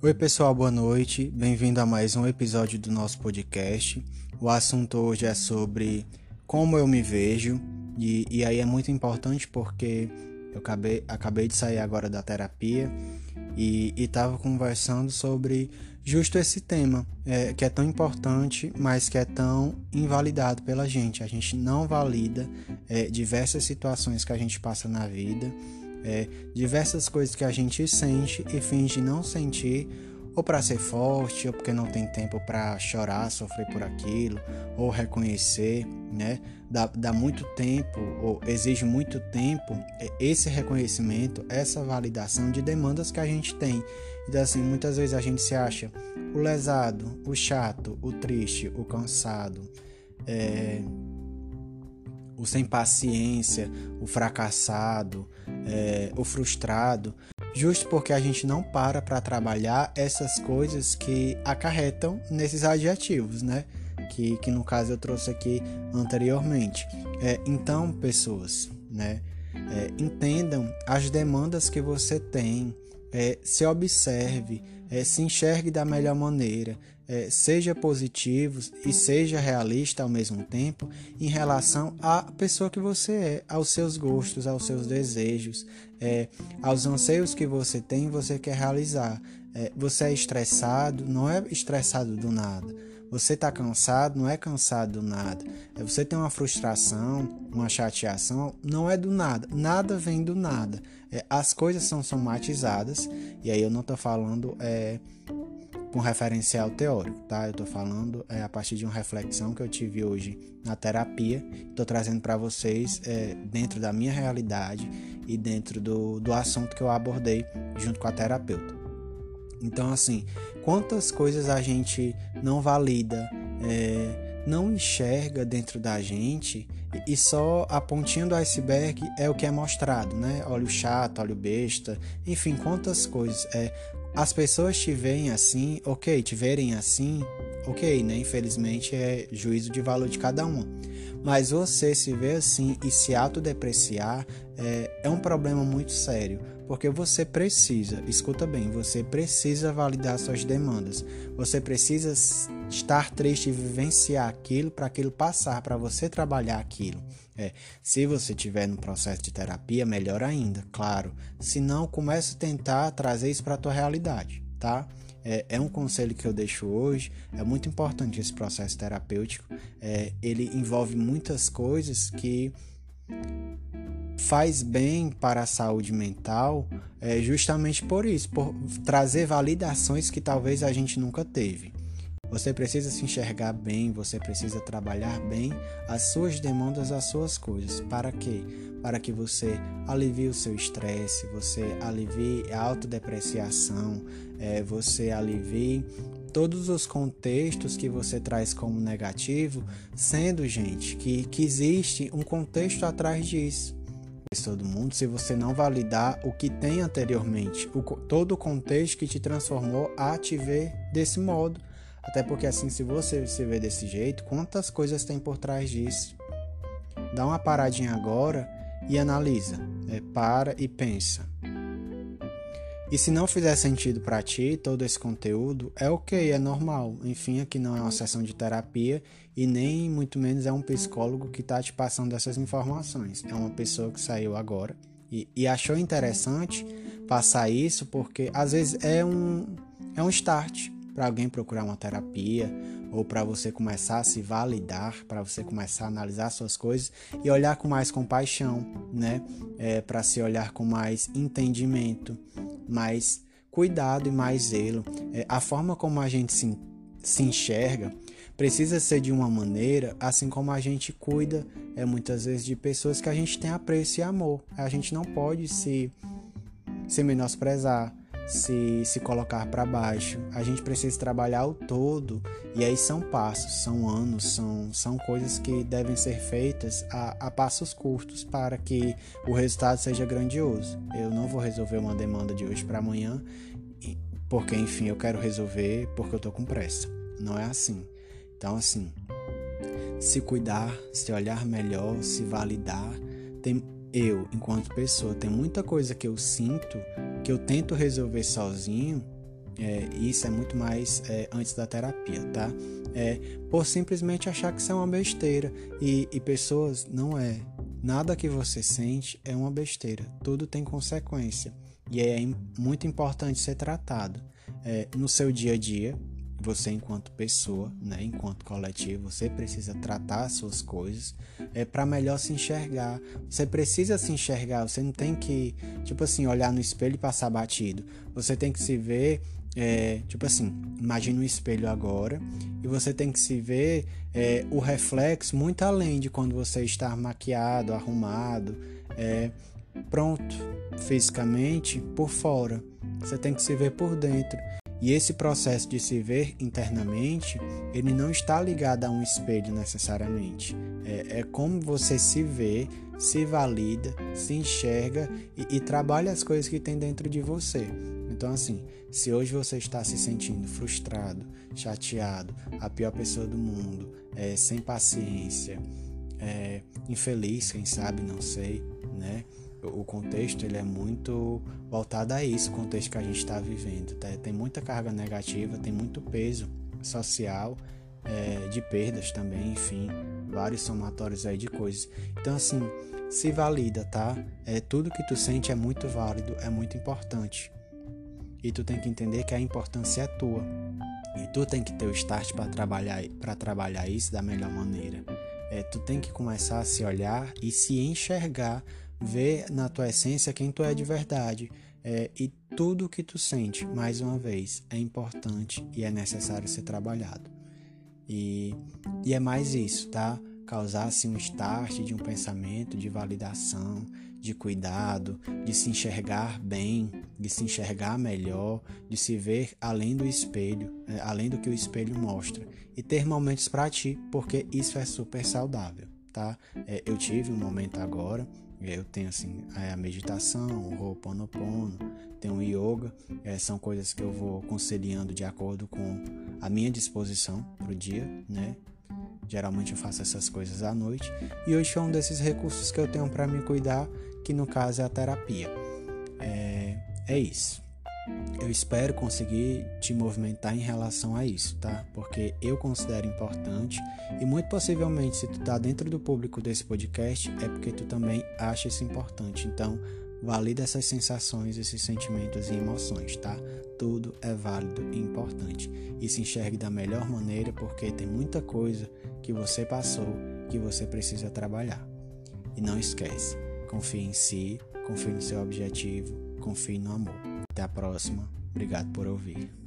Oi, pessoal, boa noite. Bem-vindo a mais um episódio do nosso podcast. O assunto hoje é sobre como eu me vejo, e, e aí é muito importante porque eu acabei, acabei de sair agora da terapia e estava conversando sobre justo esse tema, é, que é tão importante, mas que é tão invalidado pela gente. A gente não valida é, diversas situações que a gente passa na vida é, diversas coisas que a gente sente e finge não sentir, ou para ser forte, ou porque não tem tempo para chorar, sofrer por aquilo, ou reconhecer, né? Dá, dá muito tempo, ou exige muito tempo, é, esse reconhecimento, essa validação de demandas que a gente tem. Então, assim, muitas vezes a gente se acha o lesado, o chato, o triste, o cansado, é, o sem paciência, o fracassado, é, o frustrado, justo porque a gente não para para trabalhar essas coisas que acarretam nesses adjetivos, né? Que, que no caso eu trouxe aqui anteriormente. É, então, pessoas, né? É, entendam as demandas que você tem, é, se observe, é, se enxergue da melhor maneira, é, seja positivo e seja realista ao mesmo tempo em relação à pessoa que você é, aos seus gostos, aos seus desejos, é, aos anseios que você tem e você quer realizar. É, você é estressado, não é estressado do nada. Você está cansado, não é cansado do nada. É, você tem uma frustração, uma chateação, não é do nada. Nada vem do nada. É, as coisas são somatizadas, e aí eu não estou falando é, com referencial teórico, tá? Eu estou falando é, a partir de uma reflexão que eu tive hoje na terapia, estou trazendo para vocês é, dentro da minha realidade e dentro do, do assunto que eu abordei junto com a terapeuta. Então, assim, quantas coisas a gente não valida, é, não enxerga dentro da gente e só a pontinha do iceberg é o que é mostrado, né? Óleo chato, óleo besta, enfim, quantas coisas. É, as pessoas te veem assim, ok, te verem assim, ok, né? Infelizmente é juízo de valor de cada um. Mas você se ver assim e se autodepreciar é, é um problema muito sério, porque você precisa, escuta bem, você precisa validar suas demandas. Você precisa estar triste e vivenciar aquilo para aquilo passar, para você trabalhar aquilo. É, se você estiver no processo de terapia, melhor ainda, claro. Se não, comece a tentar trazer isso para a tua realidade, tá? É, é, um conselho que eu deixo hoje. É muito importante esse processo terapêutico. É, ele envolve muitas coisas que faz bem para a saúde mental, é, justamente por isso, por trazer validações que talvez a gente nunca teve. Você precisa se enxergar bem, você precisa trabalhar bem as suas demandas, as suas coisas. Para quê? Para que você alivie o seu estresse, você alivie a autodepreciação, é, você alivie todos os contextos que você traz como negativo, sendo, gente, que, que existe um contexto atrás disso. Todo mundo, se você não validar o que tem anteriormente, o, todo o contexto que te transformou a te ver desse modo. Até porque assim, se você se vê desse jeito, quantas coisas tem por trás disso? Dá uma paradinha agora e analisa. É, para e pensa. E se não fizer sentido para ti todo esse conteúdo, é ok, é normal. Enfim, aqui não é uma sessão de terapia e nem muito menos é um psicólogo que está te passando essas informações. É uma pessoa que saiu agora e, e achou interessante passar isso porque às vezes é um, é um start para alguém procurar uma terapia ou para você começar a se validar, para você começar a analisar suas coisas e olhar com mais compaixão, né? É, para se olhar com mais entendimento, mais cuidado e mais zelo. É, a forma como a gente se, se enxerga precisa ser de uma maneira, assim como a gente cuida é muitas vezes de pessoas que a gente tem apreço e amor. A gente não pode se se menosprezar, se, se colocar para baixo. A gente precisa trabalhar o todo e aí são passos, são anos, são, são coisas que devem ser feitas a, a passos curtos para que o resultado seja grandioso. Eu não vou resolver uma demanda de hoje para amanhã porque, enfim, eu quero resolver porque eu tô com pressa. Não é assim. Então, assim, se cuidar, se olhar melhor, se validar, tem eu, enquanto pessoa, tem muita coisa que eu sinto que eu tento resolver sozinho É, isso é muito mais é, antes da terapia, tá? É, por simplesmente achar que isso é uma besteira. E, e pessoas, não é. Nada que você sente é uma besteira. Tudo tem consequência. E é muito importante ser tratado. É, no seu dia a dia, você enquanto pessoa, né, enquanto coletivo, você precisa tratar as suas coisas é para melhor se enxergar. Você precisa se enxergar, você não tem que, tipo assim, olhar no espelho e passar batido. Você tem que se ver, é, tipo assim, imagine um espelho agora e você tem que se ver é, o reflexo muito além de quando você está maquiado, arrumado, é, pronto, fisicamente por fora. Você tem que se ver por dentro. E esse processo de se ver internamente, ele não está ligado a um espelho necessariamente. É, é como você se vê, se valida, se enxerga e, e trabalha as coisas que tem dentro de você. Então, assim, se hoje você está se sentindo frustrado, chateado, a pior pessoa do mundo, é, sem paciência, é, infeliz, quem sabe, não sei, né? O contexto ele é muito voltado a isso, o contexto que a gente está vivendo. Tá? Tem muita carga negativa, tem muito peso social, é, de perdas também, enfim, vários somatórios aí de coisas. Então, assim, se valida, tá? É, tudo que tu sente é muito válido, é muito importante. E tu tem que entender que a importância é tua. E tu tem que ter o start para trabalhar, trabalhar isso da melhor maneira. É, tu tem que começar a se olhar e se enxergar ver na tua essência quem tu é de verdade. É, e tudo que tu sente, mais uma vez, é importante e é necessário ser trabalhado. E, e é mais isso, tá? Causar assim, um start de um pensamento de validação, de cuidado, de se enxergar bem, de se enxergar melhor, de se ver além do espelho, é, além do que o espelho mostra. E ter momentos para ti, porque isso é super saudável, tá? É, eu tive um momento agora eu tenho assim a meditação, o Ho'oponopono, tenho o yoga, é, são coisas que eu vou conciliando de acordo com a minha disposição para o dia, né? Geralmente eu faço essas coisas à noite e hoje é um desses recursos que eu tenho para me cuidar, que no caso é a terapia. É, é isso. Eu espero conseguir te movimentar em relação a isso, tá? Porque eu considero importante e muito possivelmente se tu tá dentro do público desse podcast é porque tu também acha isso importante. Então, valida essas sensações, esses sentimentos e emoções, tá? Tudo é válido e importante. E se enxergue da melhor maneira porque tem muita coisa que você passou que você precisa trabalhar. E não esquece, confie em si, confie no seu objetivo, confie no amor. Até a próxima. Obrigado por ouvir.